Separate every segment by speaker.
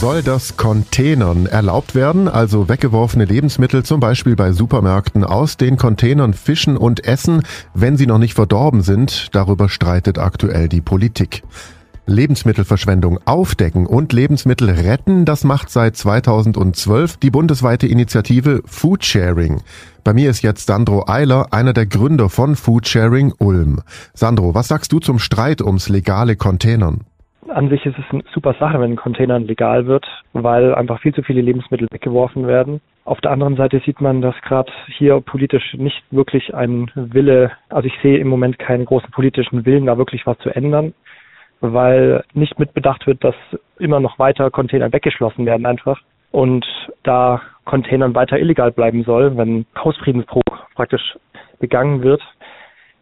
Speaker 1: Soll das Containern erlaubt werden, also weggeworfene Lebensmittel zum Beispiel bei Supermärkten aus den Containern fischen und essen, wenn sie noch nicht verdorben sind? Darüber streitet aktuell die Politik. Lebensmittelverschwendung aufdecken und Lebensmittel retten, das macht seit 2012 die bundesweite Initiative Foodsharing. Bei mir ist jetzt Sandro Eiler, einer der Gründer von Foodsharing Ulm. Sandro, was sagst du zum Streit ums legale Containern?
Speaker 2: An sich ist es eine super Sache, wenn ein Container legal wird, weil einfach viel zu viele Lebensmittel weggeworfen werden. Auf der anderen Seite sieht man, dass gerade hier politisch nicht wirklich ein Wille, also ich sehe im Moment keinen großen politischen Willen, da wirklich was zu ändern, weil nicht mitbedacht wird, dass immer noch weiter Container weggeschlossen werden einfach. Und da Containern weiter illegal bleiben soll, wenn Hausfriedensbruch praktisch begangen wird,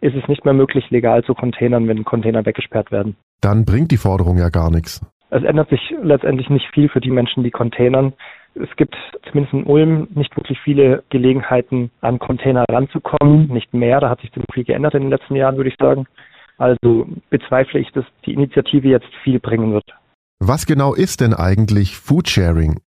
Speaker 2: ist es nicht mehr möglich, legal zu Containern, wenn Container weggesperrt werden
Speaker 1: dann bringt die Forderung ja gar nichts.
Speaker 2: Es ändert sich letztendlich nicht viel für die Menschen, die containern. Es gibt zumindest in Ulm nicht wirklich viele Gelegenheiten, an Container ranzukommen. Nicht mehr. Da hat sich ziemlich viel geändert in den letzten Jahren, würde ich sagen. Also bezweifle ich, dass die Initiative jetzt viel bringen wird.
Speaker 1: Was genau ist denn eigentlich Foodsharing?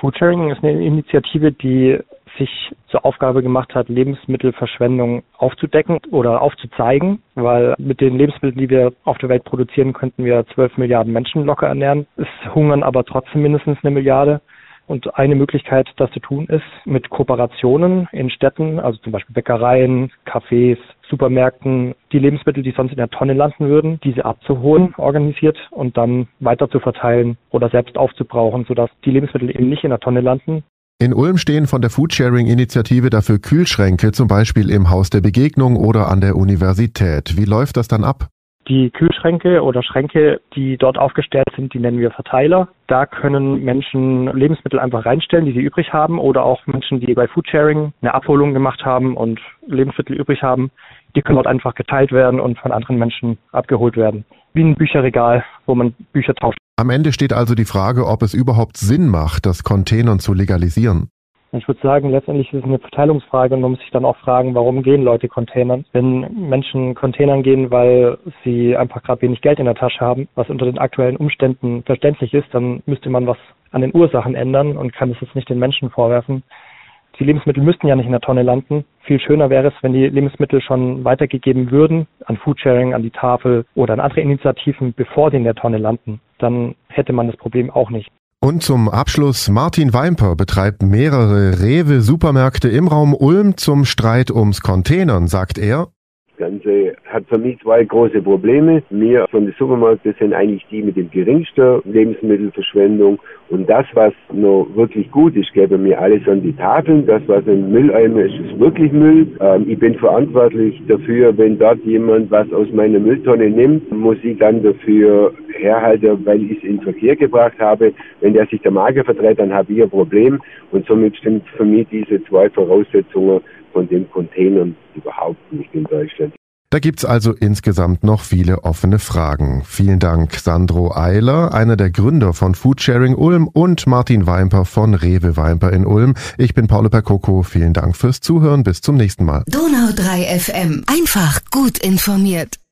Speaker 2: Foodsharing ist eine Initiative, die sich zur Aufgabe gemacht hat, Lebensmittelverschwendung aufzudecken oder aufzuzeigen, weil mit den Lebensmitteln, die wir auf der Welt produzieren, könnten wir 12 Milliarden Menschen locker ernähren. Es hungern aber trotzdem mindestens eine Milliarde. Und eine Möglichkeit, das zu tun, ist mit Kooperationen in Städten, also zum Beispiel Bäckereien, Cafés, Supermärkten, die Lebensmittel, die sonst in der Tonne landen würden, diese abzuholen, organisiert und dann weiter zu verteilen oder selbst aufzubrauchen, sodass die Lebensmittel eben nicht in der Tonne landen,
Speaker 1: in Ulm stehen von der Foodsharing-Initiative dafür Kühlschränke, zum Beispiel im Haus der Begegnung oder an der Universität. Wie läuft das dann ab?
Speaker 2: Die Kühlschränke oder Schränke, die dort aufgestellt sind, die nennen wir Verteiler. Da können Menschen Lebensmittel einfach reinstellen, die sie übrig haben, oder auch Menschen, die bei Foodsharing eine Abholung gemacht haben und Lebensmittel übrig haben, die können dort einfach geteilt werden und von anderen Menschen abgeholt werden. Wie ein Bücherregal, wo man Bücher tauscht.
Speaker 1: Am Ende steht also die Frage, ob es überhaupt Sinn macht, das Containern zu legalisieren.
Speaker 2: Ich würde sagen, letztendlich ist es eine Verteilungsfrage und man muss sich dann auch fragen, warum gehen Leute Containern? Wenn Menschen Containern gehen, weil sie einfach gerade wenig Geld in der Tasche haben, was unter den aktuellen Umständen verständlich ist, dann müsste man was an den Ursachen ändern und kann es jetzt nicht den Menschen vorwerfen die Lebensmittel müssten ja nicht in der Tonne landen. Viel schöner wäre es, wenn die Lebensmittel schon weitergegeben würden an Foodsharing, an die Tafel oder an andere Initiativen, bevor sie in der Tonne landen. Dann hätte man das Problem auch nicht.
Speaker 1: Und zum Abschluss, Martin Weimper betreibt mehrere Rewe-Supermärkte im Raum Ulm zum Streit ums Containern, sagt er.
Speaker 3: Ganze hat für mich zwei große Probleme. Wir von den Supermärkten sind eigentlich die mit dem geringsten Lebensmittelverschwendung. Und das, was noch wirklich gut ist, gebe mir alles an die Tafeln. Das, was im Mülleimer ist, ist wirklich Müll. Ähm, ich bin verantwortlich dafür, wenn dort jemand was aus meiner Mülltonne nimmt, muss ich dann dafür herhalten, weil ich es in Verkehr gebracht habe. Wenn der sich der Marke verdreht, dann habe ich ein Problem. Und somit stimmt für mich diese zwei Voraussetzungen von den Containern überhaupt nicht in Deutschland.
Speaker 1: Da gibt's also insgesamt noch viele offene Fragen. Vielen Dank Sandro Eiler, einer der Gründer von Foodsharing Ulm und Martin Weimper von Rewe Weimper in Ulm. Ich bin Paolo Percoco. Vielen Dank fürs Zuhören. Bis zum nächsten Mal.
Speaker 4: Donau 3 FM. Einfach gut informiert.